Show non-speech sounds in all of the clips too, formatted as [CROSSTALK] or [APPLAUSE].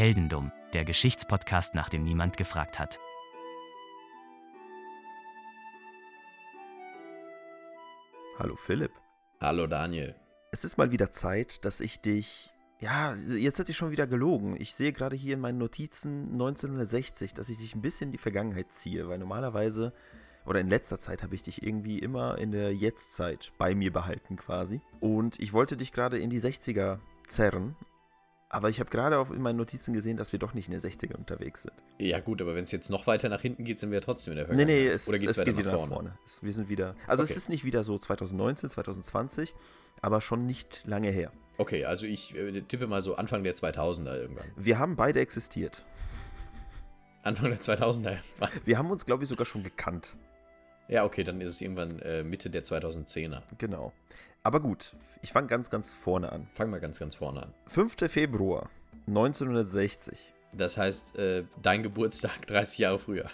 Heldendum, der Geschichtspodcast, nach dem niemand gefragt hat. Hallo Philipp. Hallo Daniel. Es ist mal wieder Zeit, dass ich dich. Ja, jetzt hätte ich schon wieder gelogen. Ich sehe gerade hier in meinen Notizen 1960, dass ich dich ein bisschen in die Vergangenheit ziehe, weil normalerweise oder in letzter Zeit habe ich dich irgendwie immer in der Jetztzeit bei mir behalten quasi. Und ich wollte dich gerade in die 60er zerren, aber ich habe gerade in meinen Notizen gesehen, dass wir doch nicht in der 60er unterwegs sind. Ja, gut, aber wenn es jetzt noch weiter nach hinten geht, sind wir trotzdem in der Vergangenheit. Nee, nee, es, Oder geht's es geht wieder nach vorne. vorne. Es, wir sind wieder. Also, okay. es ist nicht wieder so 2019, 2020, aber schon nicht lange her. Okay, also ich äh, tippe mal so Anfang der 2000er irgendwann. Wir haben beide existiert. Anfang der 2000er. Wir haben uns, glaube ich, sogar schon gekannt. Ja, okay, dann ist es irgendwann äh, Mitte der 2010er. Genau. Aber gut, ich fange ganz, ganz vorne an. Fang mal ganz, ganz vorne an. 5. Februar 1960. Das heißt, äh, dein Geburtstag [LAUGHS] 30 Jahre früher.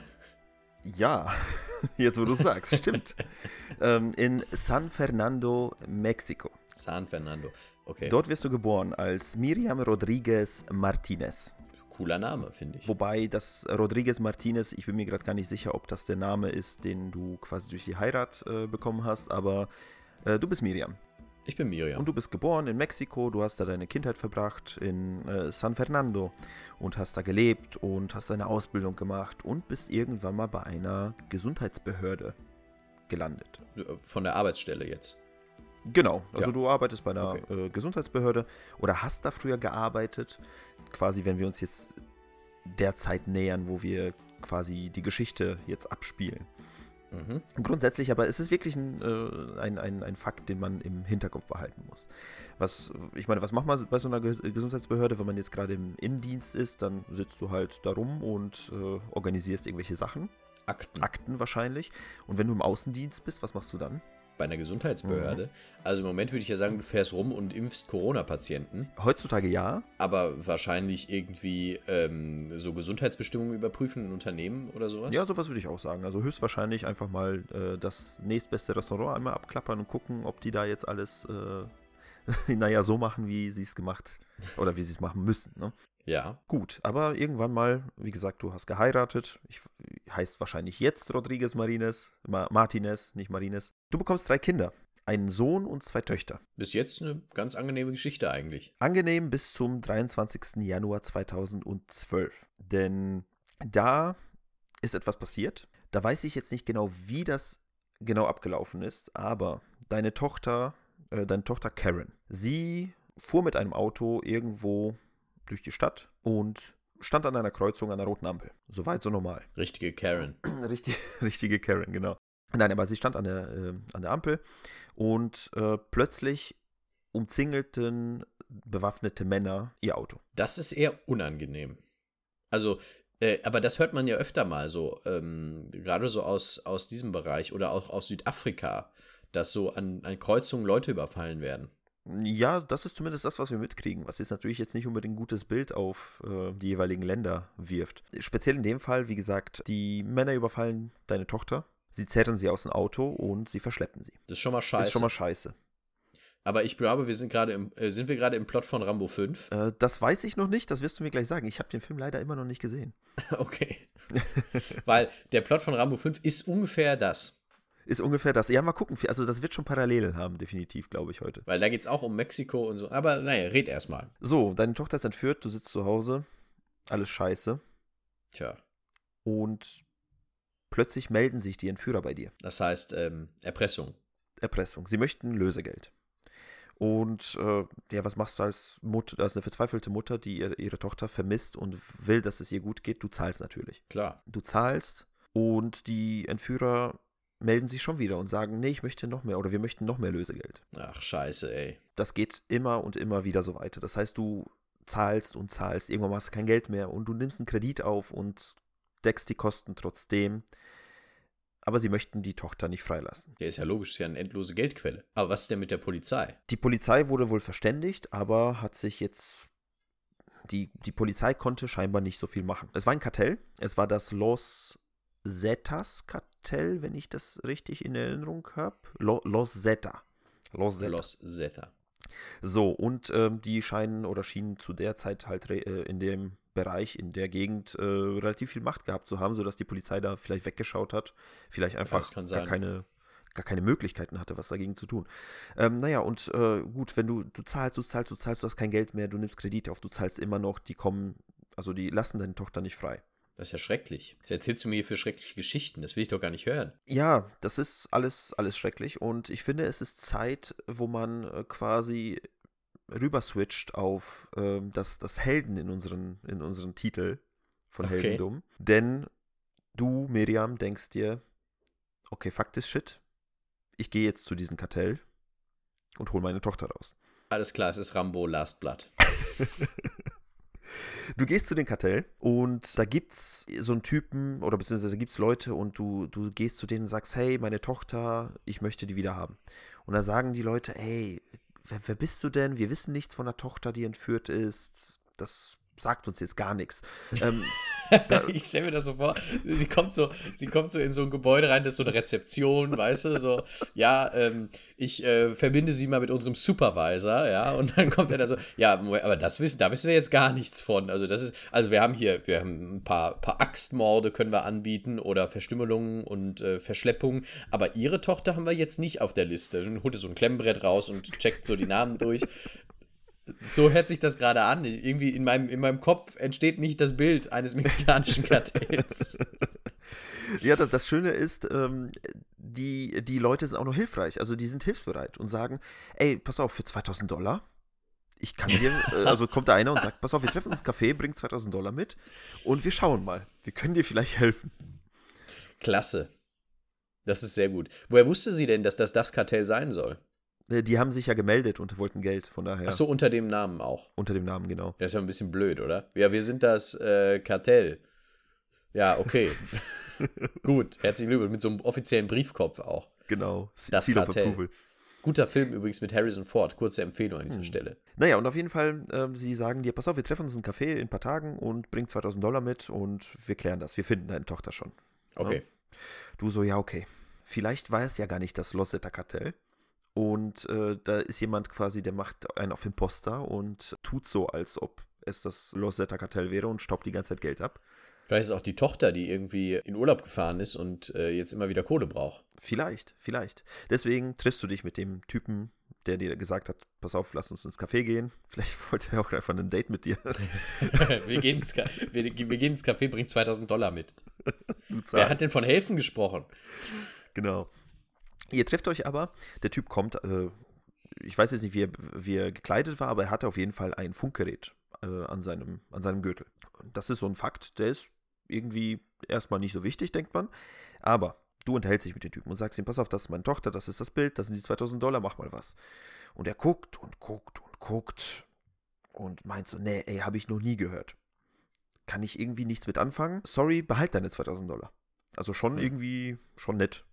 Ja, [LAUGHS] jetzt wo du sagst, stimmt. [LAUGHS] Ähm, in San Fernando, Mexiko. San Fernando, okay. Dort wirst du geboren als Miriam Rodriguez Martinez cooler Name, finde ich. Wobei das Rodriguez Martinez, ich bin mir gerade gar nicht sicher, ob das der Name ist, den du quasi durch die Heirat äh, bekommen hast, aber äh, du bist Miriam. Ich bin Miriam. Und du bist geboren in Mexiko, du hast da deine Kindheit verbracht in äh, San Fernando und hast da gelebt und hast deine Ausbildung gemacht und bist irgendwann mal bei einer Gesundheitsbehörde gelandet. Von der Arbeitsstelle jetzt. Genau, also ja. du arbeitest bei einer okay. äh, Gesundheitsbehörde oder hast da früher gearbeitet. Quasi, wenn wir uns jetzt der Zeit nähern, wo wir quasi die Geschichte jetzt abspielen. Mhm. Grundsätzlich aber ist es wirklich ein, äh, ein, ein, ein Fakt, den man im Hinterkopf behalten muss. Was, ich meine, was macht man bei so einer Gesundheitsbehörde, wenn man jetzt gerade im Innendienst ist, dann sitzt du halt da rum und äh, organisierst irgendwelche Sachen. Akten. Akten wahrscheinlich. Und wenn du im Außendienst bist, was machst du dann? Bei einer Gesundheitsbehörde. Mhm. Also im Moment würde ich ja sagen, du fährst rum und impfst Corona-Patienten. Heutzutage ja. Aber wahrscheinlich irgendwie ähm, so Gesundheitsbestimmungen überprüfen in Unternehmen oder sowas? Ja, sowas würde ich auch sagen. Also höchstwahrscheinlich einfach mal äh, das nächstbeste Restaurant einmal abklappern und gucken, ob die da jetzt alles, äh, [LAUGHS] naja, so machen, wie sie es gemacht oder wie sie es machen müssen. Ne? Ja. Gut, aber irgendwann mal, wie gesagt, du hast geheiratet. Ich, heißt wahrscheinlich jetzt Rodriguez Marines, Ma Martinez, nicht Marines. Du bekommst drei Kinder. Einen Sohn und zwei Töchter. Bis jetzt eine ganz angenehme Geschichte eigentlich. Angenehm bis zum 23. Januar 2012. Denn da ist etwas passiert. Da weiß ich jetzt nicht genau, wie das genau abgelaufen ist, aber deine Tochter, äh, deine Tochter Karen, sie fuhr mit einem Auto irgendwo durch die Stadt und stand an einer Kreuzung an der roten Ampel. Soweit so normal. Richtige Karen. [CLEARS THROAT] Richtig, [LAUGHS] richtige Karen, genau. Nein, aber sie stand an der, äh, an der Ampel und äh, plötzlich umzingelten bewaffnete Männer ihr Auto. Das ist eher unangenehm. Also, äh, aber das hört man ja öfter mal so, ähm, gerade so aus, aus diesem Bereich oder auch aus Südafrika, dass so an, an Kreuzungen Leute überfallen werden. Ja, das ist zumindest das, was wir mitkriegen, was jetzt natürlich jetzt nicht unbedingt ein gutes Bild auf äh, die jeweiligen Länder wirft. Speziell in dem Fall, wie gesagt, die Männer überfallen deine Tochter, sie zerren sie aus dem Auto und sie verschleppen sie. Das ist schon mal scheiße. Das ist schon mal scheiße. Aber ich glaube, wir sind gerade im, äh, sind wir gerade im Plot von Rambo 5? Äh, das weiß ich noch nicht, das wirst du mir gleich sagen. Ich habe den Film leider immer noch nicht gesehen. [LAUGHS] okay. [LAUGHS] Weil der Plot von Rambo 5 ist ungefähr das ist ungefähr das. Ja, mal gucken. Also, das wird schon Parallelen haben, definitiv, glaube ich, heute. Weil da geht es auch um Mexiko und so. Aber naja, red erstmal. So, deine Tochter ist entführt, du sitzt zu Hause. Alles scheiße. Tja. Und plötzlich melden sich die Entführer bei dir. Das heißt, ähm, Erpressung. Erpressung. Sie möchten Lösegeld. Und äh, ja, was machst du als Mutter, als eine verzweifelte Mutter, die ihre, ihre Tochter vermisst und will, dass es ihr gut geht? Du zahlst natürlich. Klar. Du zahlst und die Entführer melden sich schon wieder und sagen, nee, ich möchte noch mehr oder wir möchten noch mehr Lösegeld. Ach, scheiße, ey. Das geht immer und immer wieder so weiter. Das heißt, du zahlst und zahlst, irgendwann hast du kein Geld mehr und du nimmst einen Kredit auf und deckst die Kosten trotzdem. Aber sie möchten die Tochter nicht freilassen. Der ist ja logisch, ist ja eine endlose Geldquelle. Aber was ist denn mit der Polizei? Die Polizei wurde wohl verständigt, aber hat sich jetzt. Die, die Polizei konnte scheinbar nicht so viel machen. Es war ein Kartell. Es war das Los Zetas-Kartell, wenn ich das richtig in Erinnerung habe. Lo, Los Zeta. Los Zeta. Los Zeta. So, und ähm, die scheinen oder schienen zu der Zeit halt äh, in dem Bereich, in der Gegend äh, relativ viel Macht gehabt zu haben, sodass die Polizei da vielleicht weggeschaut hat, vielleicht einfach ja, gar keine gar keine Möglichkeiten hatte, was dagegen zu tun. Ähm, naja, und äh, gut, wenn du, du zahlst, du zahlst, du zahlst, du hast kein Geld mehr, du nimmst Kredite auf, du zahlst immer noch, die kommen, also die lassen deine Tochter nicht frei. Das ist ja schrecklich. Was erzählst du mir hier für schreckliche Geschichten? Das will ich doch gar nicht hören. Ja, das ist alles, alles schrecklich. Und ich finde, es ist Zeit, wo man äh, quasi rüber switcht auf äh, das, das Helden in unseren, in unseren Titel von okay. Heldendum. Denn du, Miriam, denkst dir, okay, Fakt ist Shit. Ich gehe jetzt zu diesem Kartell und hole meine Tochter raus. Alles klar, es ist Rambo Last Blood. [LAUGHS] Du gehst zu dem Kartell und da gibt's so einen Typen oder beziehungsweise gibt's Leute und du, du gehst zu denen und sagst, hey, meine Tochter, ich möchte die wieder haben. Und da sagen die Leute, hey, wer, wer bist du denn? Wir wissen nichts von der Tochter, die entführt ist. Das sagt uns jetzt gar nichts. [LAUGHS] Ähm, ich stelle mir das so vor, sie kommt so, sie kommt so in so ein Gebäude rein, das ist so eine Rezeption, weißt du, so, ja, ähm, ich äh, verbinde sie mal mit unserem Supervisor, ja, und dann kommt er da so, ja, aber das wissen, da wissen wir jetzt gar nichts von. Also das ist, also wir haben hier, wir haben ein paar, paar Axtmorde können wir anbieten oder Verstümmelungen und äh, Verschleppungen, aber ihre Tochter haben wir jetzt nicht auf der Liste. Dann holt er so ein Klemmbrett raus und checkt so die Namen durch. So hört sich das gerade an. Irgendwie in meinem, in meinem Kopf entsteht nicht das Bild eines mexikanischen [LAUGHS] Kartells. ja, das, das Schöne ist, ähm, die, die Leute sind auch noch hilfreich. Also die sind hilfsbereit und sagen, ey, pass auf, für 2000 Dollar, ich kann dir, äh, also [LAUGHS] kommt da einer und sagt, pass auf, wir treffen uns Café, bring 2000 Dollar mit und wir schauen mal. Wir können dir vielleicht helfen. Klasse. Das ist sehr gut. Woher wusste sie denn, dass das das Kartell sein soll? Äh, die haben sich ja gemeldet und wollten Geld, von daher. Ach so, unter dem Namen auch. Unter dem Namen, genau. Das ist ja ein bisschen blöd, oder? Ja, wir sind das äh, Kartell. Ja, okay. [LAUGHS] Gut, herzlichen Glückwunsch. Mit so einem offiziellen Briefkopf auch. Genau. Das Seal Kartell. of Approval. Guter Film übrigens mit Harrison Ford. Kurze Empfehlung an dieser hm. Stelle. Naja, und auf jeden Fall, äh, sie sagen dir, pass auf, wir treffen uns in ein Café in ein paar Tagen und bring 2000 Dollar mit und wir klären das. Wir finden deine Tochter schon. Okay. Ja? Du so, ja, okay. Vielleicht war es ja gar nicht das Lossetter Kartell, und äh, da ist jemand quasi, der macht einen auf Imposter und tut so, als ob es das Losetta Kartell wäre und staubt die ganze Zeit Geld ab. Vielleicht ist es auch die Tochter, die irgendwie in Urlaub gefahren ist und äh, jetzt immer wieder Kohle braucht. Vielleicht, vielleicht. Deswegen triffst du dich mit dem Typen, der dir gesagt hat, pass auf, lass uns ins Café gehen. [LAUGHS] Vielleicht wollte er auch einfach ein Date mit dir. [LAUGHS] wir, gehen ins wir, wir, gehen ins Café, bring 2000 Dollar mit. Wer hat denn von helfen gesprochen? Genau. Ihr trefft euch aber, der Typ kommt, äh, ich weiß jetzt nicht, wie er, wie er, gekleidet war, aber er hatte auf jeden Fall ein Funkgerät äh, an, seinem, an seinem Gürtel. Das ist so ein Fakt, der ist irgendwie erstmal nicht so wichtig, denkt man. Aber du unterhältst dich mit dem Typen und sagst ihm, pass auf, das ist meine Tochter, das ist das Bild, das sind die 2000 Dollar, mach mal was. Und er guckt und guckt und guckt und meint so, nee, ey, habe ich noch nie gehört. Kann ich irgendwie nichts mit anfangen? Sorry, behalt deine 2000 Dollar. Also schon hm. irgendwie, schon nett.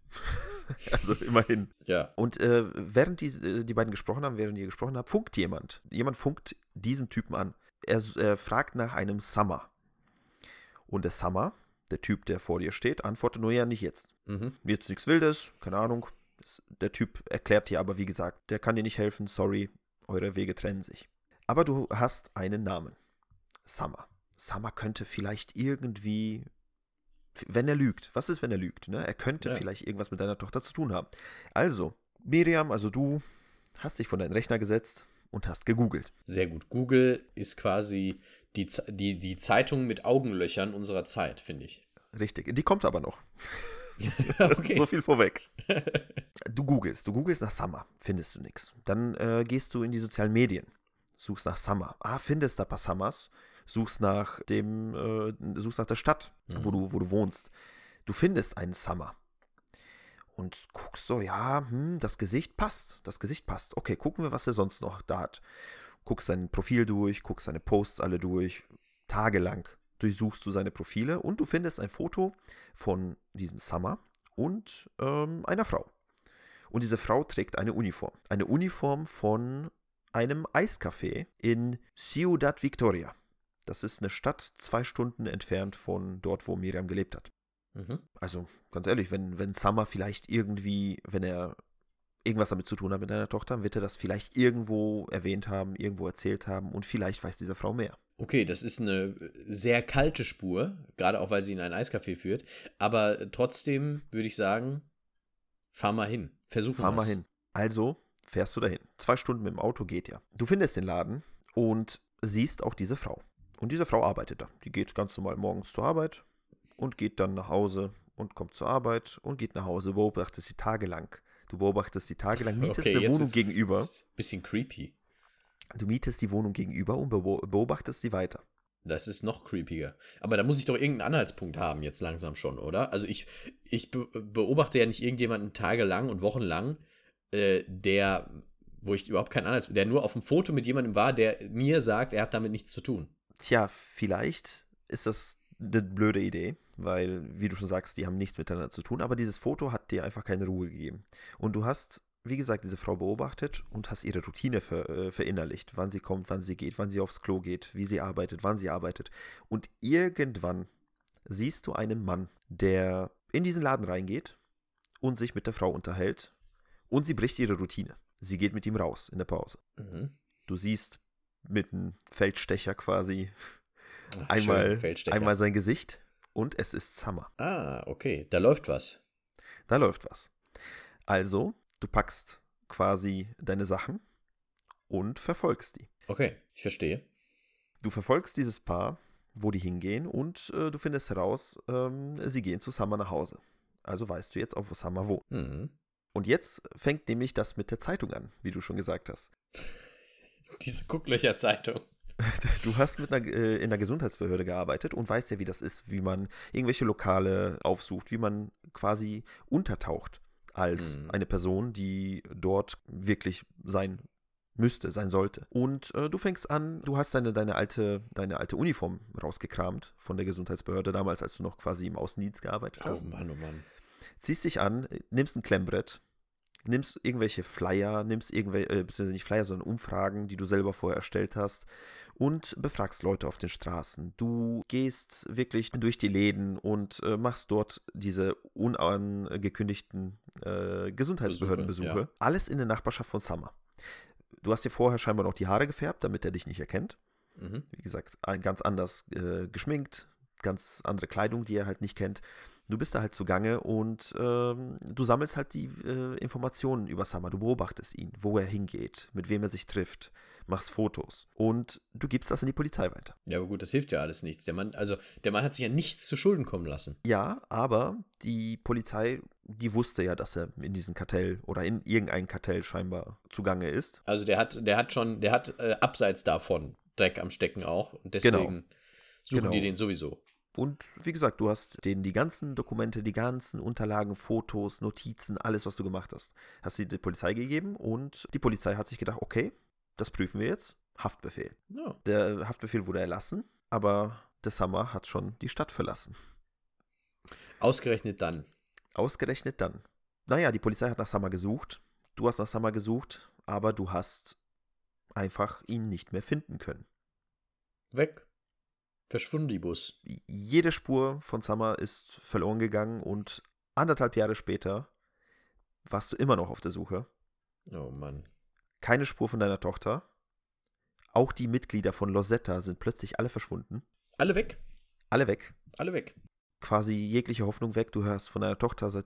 [LAUGHS] also immerhin. Ja. Und äh, während die, äh, die beiden gesprochen haben, während ihr gesprochen habt, funkt jemand. Jemand funkt diesen Typen an. Er, er fragt nach einem Summer. Und der Summer, der Typ, der vor dir steht, antwortet nur ja nicht jetzt. Mhm. Jetzt nichts Wildes, keine Ahnung. Der Typ erklärt dir aber, wie gesagt, der kann dir nicht helfen, sorry, eure Wege trennen sich. Aber du hast einen Namen. Summer. Summer könnte vielleicht irgendwie wenn er lügt. Was ist, wenn er lügt? Ne? Er könnte ja. vielleicht irgendwas mit deiner Tochter zu tun haben. Also, Miriam, also du hast dich von deinem Rechner gesetzt und hast gegoogelt. Sehr gut. Google ist quasi die, die, die Zeitung mit Augenlöchern unserer Zeit, finde ich. Richtig. Die kommt aber noch. [LAUGHS] okay. [LAUGHS] so viel vorweg. Du googelst, du googelst nach Summer, findest du nichts. Dann äh, gehst du in die sozialen Medien, suchst nach Summer. Ah, findest da ein paar Summers suchst nach dem, äh, suchst nach der Stadt, mhm. wo, du, wo du wohnst. Du findest einen Summer. Und guckst so, ja, hm, das Gesicht passt. Das Gesicht passt. Okay, gucken wir, was er sonst noch da hat. Guckst sein Profil durch, guckst seine Posts alle durch. Tagelang durchsuchst du seine Profile und du findest ein Foto von diesem Summer und ähm, einer Frau. Und diese Frau trägt eine Uniform. Eine Uniform von einem Eiscafé in Ciudad Victoria. Das ist eine Stadt zwei Stunden entfernt von dort, wo Miriam gelebt hat. Mhm. Also, ganz ehrlich, wenn, wenn Summer vielleicht irgendwie, wenn er irgendwas damit zu tun hat mit deiner Tochter, wird er das vielleicht irgendwo erwähnt haben, irgendwo erzählt haben und vielleicht weiß diese Frau mehr. Okay, das ist eine sehr kalte Spur, gerade auch weil sie in ein Eiscafé führt. Aber trotzdem würde ich sagen, fahr mal hin. Versuch Fahr mal hin. Also fährst du dahin. Zwei Stunden mit dem Auto geht ja. Du findest den Laden und siehst auch diese Frau. Und diese Frau arbeitet da. Die geht ganz normal morgens zur Arbeit und geht dann nach Hause und kommt zur Arbeit und geht nach Hause, beobachtet sie tagelang. Du beobachtest sie tagelang, mietest Okay, eine Wohnung gegenüber. Das ist ein bisschen creepy. Du mietest die Wohnung gegenüber und beo- beobachtest sie weiter. Das ist noch creepiger. Aber da muss ich doch irgendeinen Anhaltspunkt haben, jetzt langsam schon, oder? Also ich, ich be beobachte ja nicht irgendjemanden tagelang und wochenlang, äh, der, wo ich überhaupt keinen Anhaltspunkt, der nur auf dem Foto mit jemandem war, der mir sagt, er hat damit nichts zu tun. Tja, vielleicht ist das eine blöde Idee, weil, wie du schon sagst, die haben nichts miteinander zu tun, aber dieses Foto hat dir einfach keine Ruhe gegeben. Und du hast, wie gesagt, diese Frau beobachtet und hast ihre Routine ver, äh, verinnerlicht, wann sie kommt, wann sie geht, wann sie aufs Klo geht, wie sie arbeitet, wann sie arbeitet. Und irgendwann siehst du einen Mann, der in diesen Laden reingeht und sich mit der Frau unterhält und sie bricht ihre Routine. Sie geht mit ihm raus in der Pause. Mhm. Du siehst mit einem Feldstecher quasi Ach, einmal, schön, Feldstecher. einmal sein Gesicht und es ist Summer. Ah, okay, da läuft was. Da läuft was. Also, du packst quasi deine Sachen und verfolgst die. Okay, ich verstehe. Du verfolgst dieses Paar, wo die hingehen und äh, du findest heraus, ähm, sie gehen zu Summer nach Hause. Also weißt du jetzt auch, wo Summer wohnt. Mhm. Und jetzt fängt nämlich das mit der Zeitung an, wie du schon gesagt hast. Diese Gucklöcher-Zeitung. [LAUGHS] Du hast mit einer, äh, in der Gesundheitsbehörde gearbeitet und weißt ja, wie das ist, wie man irgendwelche Lokale aufsucht, wie man quasi untertaucht als Mhm. eine Person, die dort wirklich sein müsste, sein sollte. Und äh, du fängst an, du hast deine, deine, alte, deine alte Uniform rausgekramt von der Gesundheitsbehörde damals, als du noch quasi im Außendienst gearbeitet Oh hast. Mann, oh Mann. Ziehst dich an, nimmst ein Klemmbrett, nimmst irgendwelche Flyer, nimmst irgendwelche, äh, beziehungsweise nicht Flyer, sondern Umfragen, die du selber vorher erstellt hast und befragst Leute auf den Straßen. Du gehst wirklich durch die Läden und äh, machst dort diese unangekündigten äh, Gesundheitsbehördenbesuche. Besuche, ja. Alles in der Nachbarschaft von Summer. Du hast dir vorher scheinbar noch die Haare gefärbt, damit er dich nicht erkennt. Mhm. Wie gesagt, ganz anders äh, geschminkt, ganz andere Kleidung, die er halt nicht kennt. Du bist da halt zugange und ähm, du sammelst halt die äh, Informationen über Summer. Du beobachtest ihn, wo er hingeht, mit wem er sich trifft, machst Fotos und du gibst das an die Polizei weiter. Ja, aber gut, das hilft ja alles nichts. Der Mann, also der Mann hat sich ja nichts zu Schulden kommen lassen. Ja, aber die Polizei, die wusste ja, dass er in diesem Kartell oder in irgendein Kartell scheinbar zugange ist. Also der hat, der hat schon, der hat äh, abseits davon Dreck am Stecken auch. Und deswegen suchen Genau. die den sowieso. Und wie gesagt, du hast denen die ganzen Dokumente, die ganzen Unterlagen, Fotos, Notizen, alles, was du gemacht hast, hast sie der Polizei gegeben und die Polizei hat sich gedacht, okay, das prüfen wir jetzt. Haftbefehl. Ja. Der Haftbefehl wurde erlassen, aber der Summer hat schon die Stadt verlassen. Ausgerechnet dann. Ausgerechnet dann. Naja, die Polizei hat nach Summer gesucht. Du hast nach Summer gesucht, aber du hast einfach ihn nicht mehr finden können. Weg. Verschwundibus. Jede Spur von Summer ist verloren gegangen und anderthalb Jahre später warst du immer noch auf der Suche. Oh Mann. Keine Spur von deiner Tochter. Auch die Mitglieder von Losetta sind plötzlich alle verschwunden. Alle weg. Alle weg. Alle weg. Quasi jegliche Hoffnung weg. Du hörst von deiner Tochter seit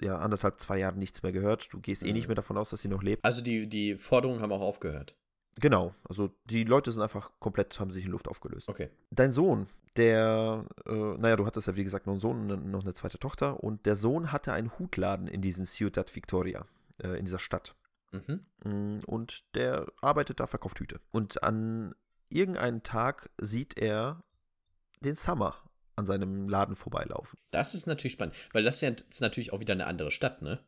ja, anderthalb, zwei Jahren nichts mehr gehört. Du gehst eh Mhm. nicht mehr davon aus, dass sie noch lebt. Also die, die Forderungen haben auch aufgehört. Genau. Also die Leute sind einfach komplett, haben sich in Luft aufgelöst. Okay. Dein Sohn, der, äh, naja, du hattest ja wie gesagt noch einen Sohn und noch eine zweite Tochter. Und der Sohn hatte einen Hutladen in diesem Ciudad Victoria, äh, in dieser Stadt. Mhm. Mm, Und der arbeitet da, verkauft Hüte. Und an irgendeinem Tag sieht er den Summer an seinem Laden vorbeilaufen. Das ist natürlich spannend, weil das ist natürlich auch wieder eine andere Stadt, ne?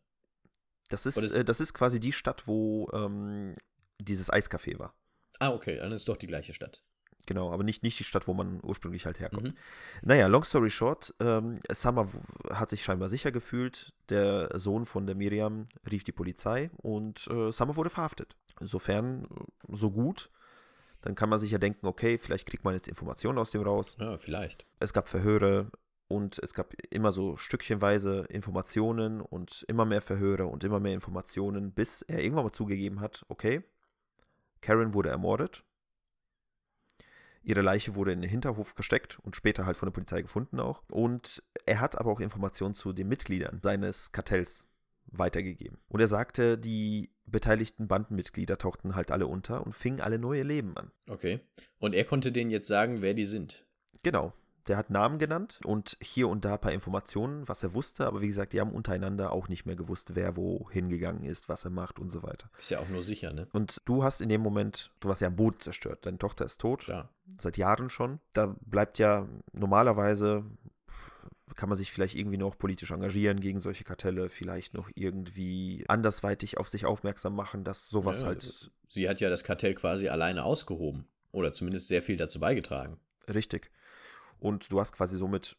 Das ist, äh, das ist quasi die Stadt, wo ähm, dieses Eiscafé war. Ah, okay, dann ist es doch die gleiche Stadt. Genau, aber nicht, nicht die Stadt, wo man ursprünglich halt herkommt. Mhm. Naja, long story short, ähm, Summer hat sich scheinbar sicher gefühlt. Der Sohn von der Miriam rief die Polizei und äh, Summer wurde verhaftet. Insofern äh, so gut. Dann kann man sich ja denken, okay, vielleicht kriegt man jetzt Informationen aus dem raus. Ja, vielleicht. Es gab Verhöre und es gab immer so stückchenweise Informationen und immer mehr Verhöre und immer mehr Informationen, bis er irgendwann mal zugegeben hat, okay, Karen wurde ermordet. Ihre Leiche wurde in den Hinterhof gesteckt und später halt von der Polizei gefunden auch. Und er hat aber auch Informationen zu den Mitgliedern seines Kartells weitergegeben. Und er sagte, die beteiligten Bandenmitglieder tauchten halt alle unter und fingen alle neue Leben an. Okay. Und er konnte denen jetzt sagen, wer die sind. Genau. Der hat Namen genannt und hier und da ein paar Informationen, was er wusste, aber wie gesagt, die haben untereinander auch nicht mehr gewusst, wer wo hingegangen ist, was er macht und so weiter. Ist ja auch nur sicher, ne? Und du hast in dem Moment, du warst ja am Boden zerstört. Deine Tochter ist tot. Ja. Seit Jahren schon. Da bleibt ja normalerweise kann man sich vielleicht irgendwie noch politisch engagieren gegen solche Kartelle, vielleicht noch irgendwie andersweitig auf sich aufmerksam machen, dass sowas ja, halt. Sie hat ja das Kartell quasi alleine ausgehoben oder zumindest sehr viel dazu beigetragen. Richtig. Und du hast quasi somit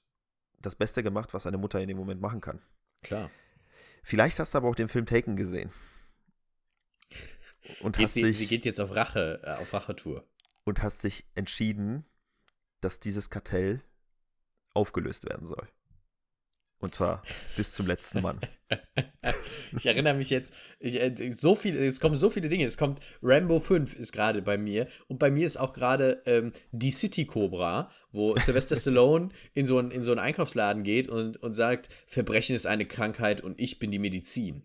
das Beste gemacht, was eine Mutter in dem Moment machen kann. Klar. Vielleicht hast du aber auch den Film Taken gesehen. Und geht hast sie, dich, sie geht jetzt auf Rache, äh, auf Rachetour. Und hast dich entschieden, dass dieses Kartell aufgelöst werden soll. Und zwar bis zum letzten Mann. [LAUGHS] ich erinnere mich jetzt, ich, äh, so viel, es kommen so viele Dinge. Es kommt Rambo 5 ist gerade bei mir und bei mir ist auch gerade ähm, die City Cobra, wo [LAUGHS] Sylvester Stallone in so, ein, in so einen Einkaufsladen geht und, und sagt, Verbrechen ist eine Krankheit und ich bin die Medizin.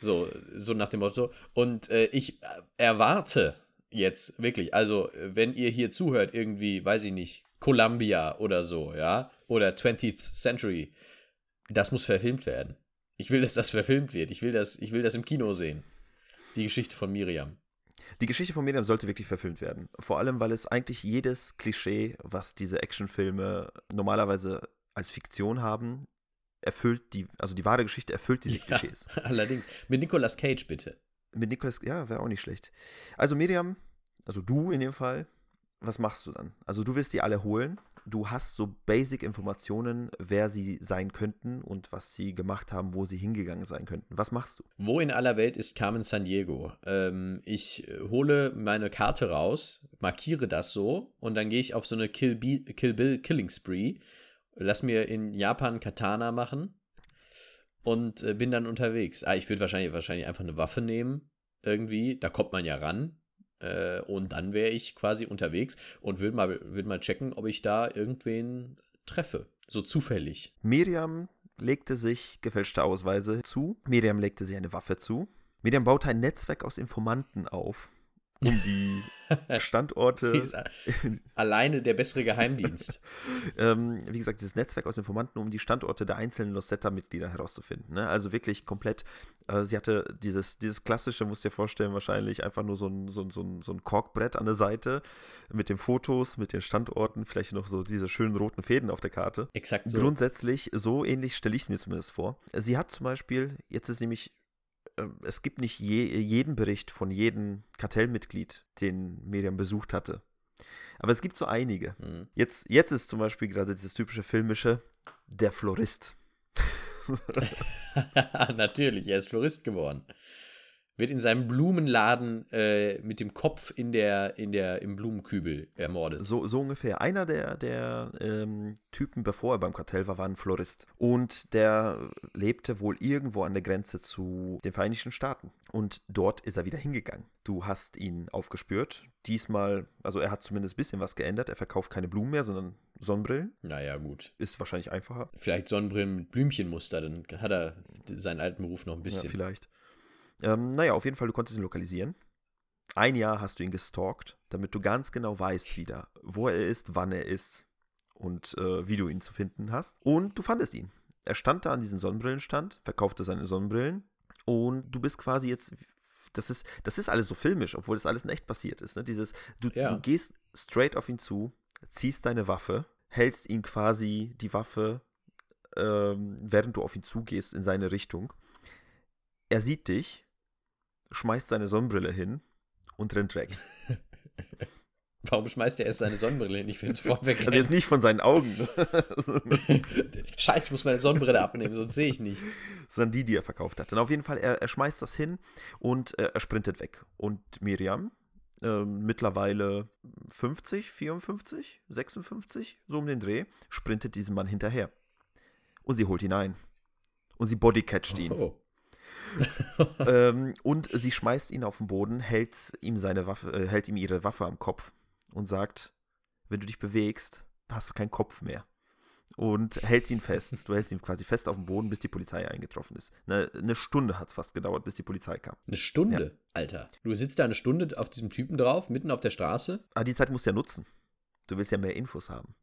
So, so nach dem Motto. Und äh, ich erwarte jetzt wirklich, also wenn ihr hier zuhört, irgendwie, weiß ich nicht, Columbia oder so, ja, oder 20th Century, das muss verfilmt werden. Ich will, dass das verfilmt wird. Ich will das, ich will das im Kino sehen. Die Geschichte von Miriam. Die Geschichte von Miriam sollte wirklich verfilmt werden. Vor allem, weil es eigentlich jedes Klischee, was diese Actionfilme normalerweise als Fiktion haben, erfüllt die, also die wahre Geschichte erfüllt diese [LAUGHS] ja, Klischees. Allerdings. Mit Nicolas Cage bitte. Mit Nicolas, ja, wäre auch nicht schlecht. Also Miriam, also du in dem Fall, was machst du dann? Also du wirst die alle holen du hast so Basic-Informationen, wer sie sein könnten und was sie gemacht haben, wo sie hingegangen sein könnten. Was machst du? Wo in aller Welt ist Carmen San Diego? Ähm, ich hole meine Karte raus, markiere das so und dann gehe ich auf so eine Kill, Be Kill Bill Killing Spree, lass mir in Japan Katana machen und äh, bin dann unterwegs. Ah, ich würde wahrscheinlich, wahrscheinlich einfach eine Waffe nehmen, irgendwie. Da kommt man ja ran. Äh, und dann wäre ich quasi unterwegs und würde mal, würd mal checken, ob ich da irgendwen treffe. So zufällig. Miriam legte sich gefälschte Ausweise zu. Miriam legte sich eine Waffe zu. Miriam baute ein Netzwerk aus Informanten auf, um die [LAUGHS] Standorte. Sie ist alleine der bessere Geheimdienst. [LAUGHS] ähm, wie gesagt, dieses Netzwerk aus Informanten, um die Standorte der einzelnen Losetta-Mitglieder herauszufinden. Ne? Also wirklich komplett. Äh, sie hatte dieses, dieses klassische, musst du dir vorstellen, wahrscheinlich einfach nur so ein, so, ein, so, ein, so ein Korkbrett an der Seite mit den Fotos, mit den Standorten, vielleicht noch so diese schönen roten Fäden auf der Karte. Exakt so. Grundsätzlich, so ähnlich stelle ich es mir zumindest vor. Sie hat zum Beispiel, jetzt ist nämlich es gibt nicht je, jeden Bericht von jedem Kartellmitglied, den Miriam besucht hatte. Aber es gibt so einige. Mhm. Jetzt, jetzt ist zum Beispiel gerade dieses typische filmische Der Florist. [LAUGHS] Natürlich, er ist Florist geworden wird in seinem Blumenladen äh, mit dem Kopf in der, in der, im Blumenkübel ermordet. So, so ungefähr. Einer der, der ähm, Typen, bevor er beim Kartell war, war ein Florist. Und der lebte wohl irgendwo an der Grenze zu den Vereinigten Staaten. Und dort ist er wieder hingegangen. Du hast ihn aufgespürt. Diesmal, also er hat zumindest ein bisschen was geändert. Er verkauft keine Blumen mehr, sondern Sonnenbrillen. Naja, gut. Ist wahrscheinlich einfacher. Vielleicht Sonnenbrillen mit Blümchenmuster, dann hat er seinen alten Beruf noch ein bisschen. Ja, vielleicht. Ähm, naja, auf jeden Fall, du konntest ihn lokalisieren. Ein Jahr hast du ihn gestalkt, damit du ganz genau weißt wieder, wo er ist, wann er ist und äh, wie du ihn zu finden hast. Und du fandest ihn. Er stand da an diesem Sonnenbrillenstand, verkaufte seine Sonnenbrillen und du bist quasi jetzt das ist, das ist alles so filmisch, obwohl das alles in echt passiert ist. Ne? Dieses, du, ja. du gehst straight auf ihn zu, ziehst deine Waffe, hältst ihn quasi die Waffe, ähm, während du auf ihn zugehst, in seine Richtung. Er sieht dich, schmeißt seine Sonnenbrille hin und rennt weg. [LAUGHS] Warum schmeißt er erst seine Sonnenbrille hin? Ich will sofort weg. Also jetzt nicht von seinen Augen. [LAUGHS] Scheiße, ich muss meine Sonnenbrille abnehmen, sonst sehe ich nichts. Sondern die, die er verkauft hat. Dann auf jeden Fall, er, er schmeißt das hin und äh, er sprintet weg. Und Miriam, äh, mittlerweile 50, 54, 56, so um den Dreh, sprintet diesem Mann hinterher. und sie holt ihn ein. Und sie bodycatcht ihn. Oh. [LAUGHS] ähm, und sie schmeißt ihn auf den Boden, hält ihm seine Waffe, äh, hält ihm ihre Waffe am Kopf und sagt, wenn du dich bewegst, hast du keinen Kopf mehr. Und hält ihn fest. Du hältst ihn quasi fest auf dem Boden, bis die Polizei eingetroffen ist. Eine, eine Stunde hat es fast gedauert, bis die Polizei kam. Eine Stunde? Ja. Alter. Du sitzt da eine Stunde auf diesem Typen drauf, mitten auf der Straße? Aber ah, die Zeit musst du ja nutzen. Du willst ja mehr Infos haben.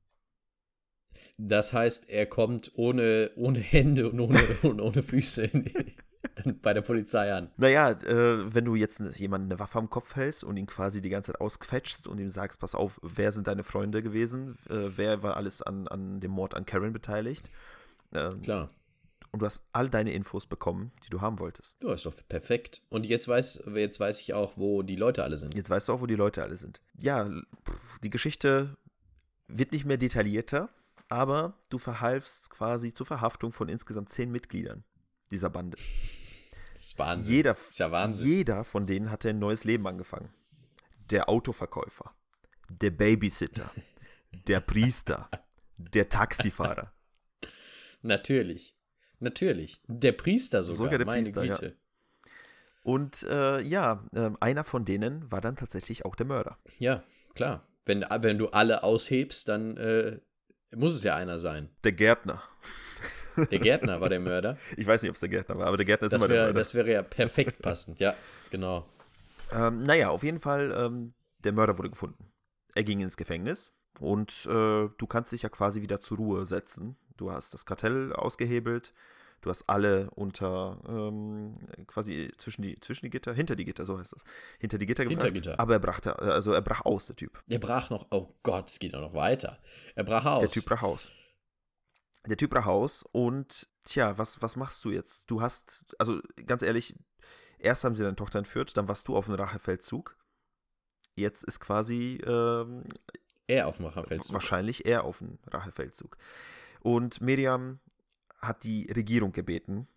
Das heißt, er kommt ohne, ohne Hände und ohne, [LAUGHS] und ohne Füße in die, dann bei der Polizei an. Naja, äh, wenn du jetzt jemanden eine Waffe am Kopf hältst und ihn quasi die ganze Zeit ausquetschst und ihm sagst, pass auf, wer sind deine Freunde gewesen, äh, wer war alles an, an dem Mord an Karen beteiligt. Ähm, Klar. Und du hast all deine Infos bekommen, die du haben wolltest. Du ist doch perfekt. Und jetzt weiß, jetzt weiß ich auch, wo die Leute alle sind. Jetzt weißt du auch, wo die Leute alle sind. Ja, die Geschichte wird nicht mehr detaillierter aber du verhalfst quasi zur Verhaftung von insgesamt zehn Mitgliedern dieser Bande. Das ist Wahnsinn. Jeder, das ist ja Wahnsinn. Jeder von denen hatte ein neues Leben angefangen. Der Autoverkäufer, der Babysitter, der Priester, der Taxifahrer. Natürlich. Natürlich. Der Priester sogar. Sogar der meine Priester, Güte. Ja. Und äh, ja, äh, einer von denen war dann tatsächlich auch der Mörder. Ja, klar. Wenn, wenn du alle aushebst, dann äh, muss es ja einer sein. Der Gärtner. Der Gärtner war der Mörder. [LAUGHS] Ich weiß nicht, ob es der Gärtner war, aber der Gärtner ist das immer wär, der Mörder. Das wäre ja perfekt [LAUGHS] passend, ja, genau. Ähm, naja, auf jeden Fall, ähm, der Mörder wurde gefunden. Er ging ins Gefängnis und äh, du kannst dich ja quasi wieder zur Ruhe setzen. Du hast das Kartell ausgehebelt, Du hast alle unter ähm, quasi zwischen die, zwischen die Gitter, hinter die Gitter, so heißt das. Hinter die Gitter gebracht. Hinter Gitter. Aber er brachte, also er brach aus, der Typ. Er brach noch, oh Gott, es geht auch noch weiter. Er brach aus. Der Typ brach aus. Der Typ brach aus und tja, was, was machst du jetzt? Du hast, also ganz ehrlich, erst haben sie deine Tochter entführt, dann warst du auf dem Rachefeldzug. Jetzt ist quasi ähm, er auf dem Rachefeldzug. Wahrscheinlich er auf dem Rachefeldzug. Und Miriam hat die Regierung gebeten,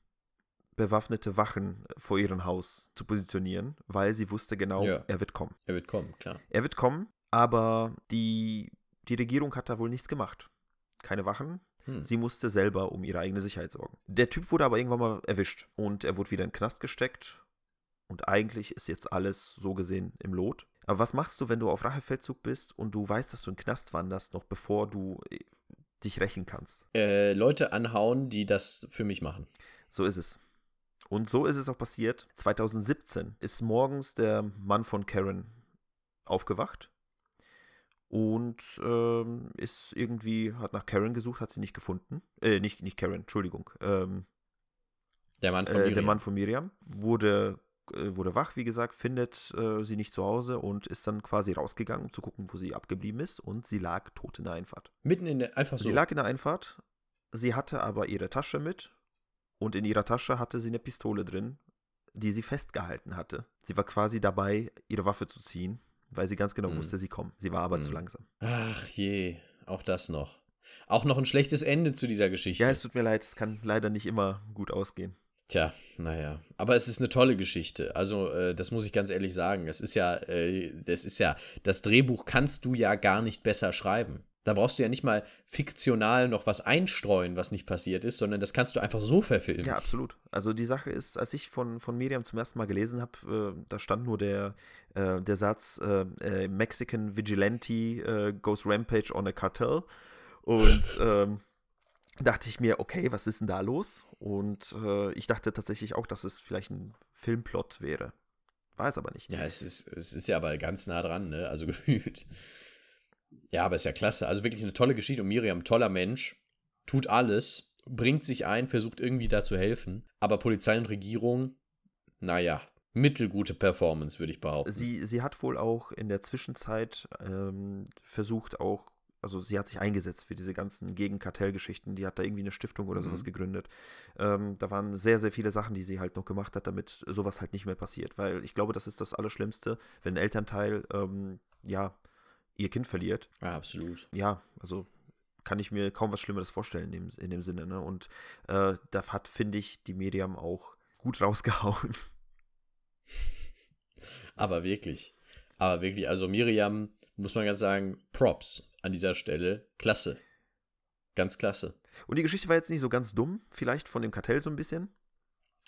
bewaffnete Wachen vor ihrem Haus zu positionieren, weil sie wusste genau, ja. er wird kommen. Er wird kommen, klar. Er wird kommen, aber die, die Regierung hat da wohl nichts gemacht. Keine Wachen. Hm. Sie musste selber um ihre eigene Sicherheit sorgen. Der Typ wurde aber irgendwann mal erwischt und er wurde wieder in den Knast gesteckt. Und eigentlich ist jetzt alles so gesehen im Lot. Aber was machst du, wenn du auf Rachefeldzug bist und du weißt, dass du in den Knast wanderst, noch bevor du dich rächen kannst. Äh, Leute anhauen, die das für mich machen. So ist es. Und so ist es auch passiert. 2017 ist morgens der Mann von Karen aufgewacht und ähm, ist irgendwie, hat nach Karen gesucht, hat sie nicht gefunden. Äh, nicht, nicht Karen, Entschuldigung. Ähm, der Mann von Miriam. Äh, der Mann von Miriam wurde äh, wurde wach, wie gesagt, findet äh, sie nicht zu Hause und ist dann quasi rausgegangen, um zu gucken, wo sie abgeblieben ist. Und sie lag tot in der Einfahrt. Mitten in der Einfahrt? so. Sie lag in der Einfahrt. Sie hatte aber ihre Tasche mit. Und in ihrer Tasche hatte sie eine Pistole drin, die sie festgehalten hatte. Sie war quasi dabei, ihre Waffe zu ziehen, weil sie ganz genau mhm. wusste, sie kommt. Sie war aber mhm. zu langsam. Ach je, auch das noch. Auch noch ein schlechtes Ende zu dieser Geschichte. Ja, es tut mir leid, es kann leider nicht immer gut ausgehen. Tja, naja. Aber es ist eine tolle Geschichte. Also, äh, das muss ich ganz ehrlich sagen. Es ist ja, äh, das ist ja, das Drehbuch kannst du ja gar nicht besser schreiben. Da brauchst du ja nicht mal fiktional noch was einstreuen, was nicht passiert ist, sondern das kannst du einfach so verfilmen. Ja, absolut. Also die Sache ist, als ich von, von Miriam zum ersten Mal gelesen habe, äh, da stand nur der, äh, der Satz äh, äh Mexican Vigilante äh, goes rampage on a cartel. Und [LAUGHS] ähm, dachte ich mir, okay, was ist denn da los? Und äh, ich dachte tatsächlich auch, dass es vielleicht ein Filmplot wäre. War es aber nicht. Ja, es ist, es ist ja aber ganz nah dran, ne? Also [LAUGHS] gefühlt. Ja, aber ist ja klasse. Also wirklich eine tolle Geschichte. Und Miriam, toller Mensch, tut alles, bringt sich ein, versucht irgendwie da zu helfen. Aber Polizei und Regierung, naja, mittelgute Performance, würde ich behaupten. Sie, sie hat wohl auch in der Zwischenzeit ähm, versucht, auch also sie hat sich eingesetzt für diese ganzen Gegenkartellgeschichten, die hat da irgendwie eine Stiftung oder sowas mhm. gegründet. Ähm, da waren sehr, sehr viele Sachen, die sie halt noch gemacht hat, damit sowas halt nicht mehr passiert. Weil ich glaube, das ist das Allerschlimmste, wenn ein Elternteil, ähm, ja, ihr Kind verliert. Ja, absolut. Ja, also kann ich mir kaum was Schlimmeres vorstellen in dem, in dem Sinne. Ne? Und äh, da hat, finde ich, die Medium auch gut [LAUGHS] rausgehauen. Aber wirklich. Aber wirklich, also Miriam, muss man ganz sagen, Props an dieser Stelle. Klasse. Ganz klasse. Und die Geschichte war jetzt nicht so ganz dumm, vielleicht von dem Kartell so ein bisschen.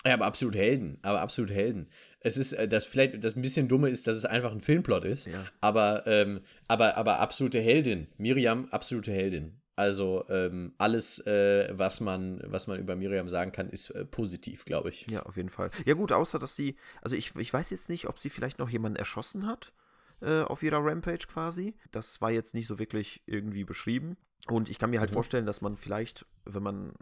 Ja, aber absolut Helden. Aber absolut Helden. Es ist, äh, das vielleicht, das ein bisschen Dumme ist, dass es einfach ein Filmplot ist. Ja. Aber, ähm, aber, aber absolute Heldin. Miriam, absolute Heldin. Also ähm, alles, äh, was, man, was man über Miriam sagen kann, ist äh, positiv, glaube ich. Ja, auf jeden Fall. Ja gut, außer dass die, also ich, ich weiß jetzt nicht, ob sie vielleicht noch jemanden erschossen hat äh, auf ihrer Rampage quasi. Das war jetzt nicht so wirklich irgendwie beschrieben. Und ich kann mir halt mhm. vorstellen, dass man vielleicht, wenn man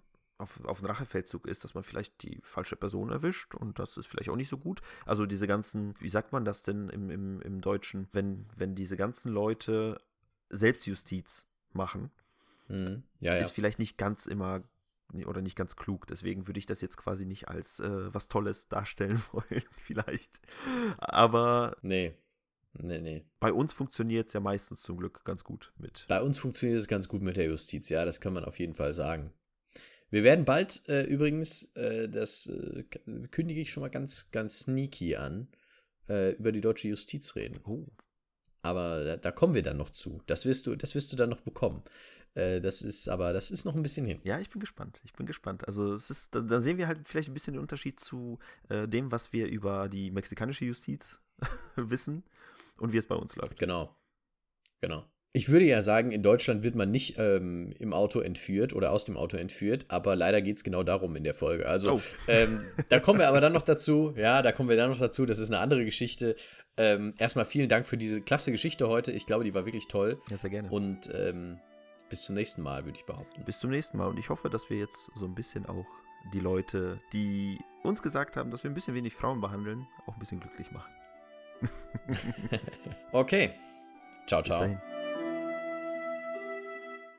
auf, auf einen Rachefeldzug ist, dass man vielleicht die falsche Person erwischt und das ist vielleicht auch nicht so gut. Also diese ganzen, wie sagt man das denn im, im, im Deutschen, wenn, wenn diese ganzen Leute Selbstjustiz machen, mhm. ja, ist vielleicht nicht ganz immer oder nicht ganz klug. Deswegen würde ich das jetzt quasi nicht als äh, was Tolles [LAUGHS] darstellen wollen, [LAUGHS] vielleicht. Aber. Nee. Nee, nee. Bei uns funktioniert es ja meistens zum Glück ganz gut mit. Bei uns funktioniert es ganz gut mit der Justiz, ja, das kann man auf jeden Fall sagen. Wir werden bald äh, übrigens, äh, das äh, kündige ich schon mal ganz, ganz sneaky an, äh, über die deutsche Justiz reden. Oh. Aber da, da, kommen wir dann noch zu. Das wirst du, das wirst du dann noch bekommen. Äh, das ist aber, das ist noch ein bisschen hin. Ja, ich bin gespannt. Ich bin gespannt. Also es ist, da, da sehen wir halt vielleicht ein bisschen den Unterschied zu äh, dem, was wir über die mexikanische Justiz [LAUGHS] wissen und wie es bei uns läuft. Genau. Genau. Ich würde ja sagen, in Deutschland wird man nicht ähm, im Auto entführt oder aus dem Auto entführt, aber leider geht es genau darum in der Folge. Also oh. ähm, da kommen wir aber dann noch [LAUGHS] dazu. Ja, da kommen wir dann noch dazu. Das ist eine andere Geschichte. Ähm, erstmal vielen Dank für diese klasse Geschichte heute. Ich glaube, die war wirklich toll. Ja, sehr gerne. Und ähm, bis zum nächsten Mal, würde ich behaupten. Bis zum nächsten Mal. Und ich hoffe, dass wir jetzt so ein bisschen auch die Leute, die uns gesagt haben, dass wir ein bisschen wenig Frauen behandeln, auch ein bisschen glücklich machen. [LAUGHS] [LAUGHS] okay. Ciao, ciao.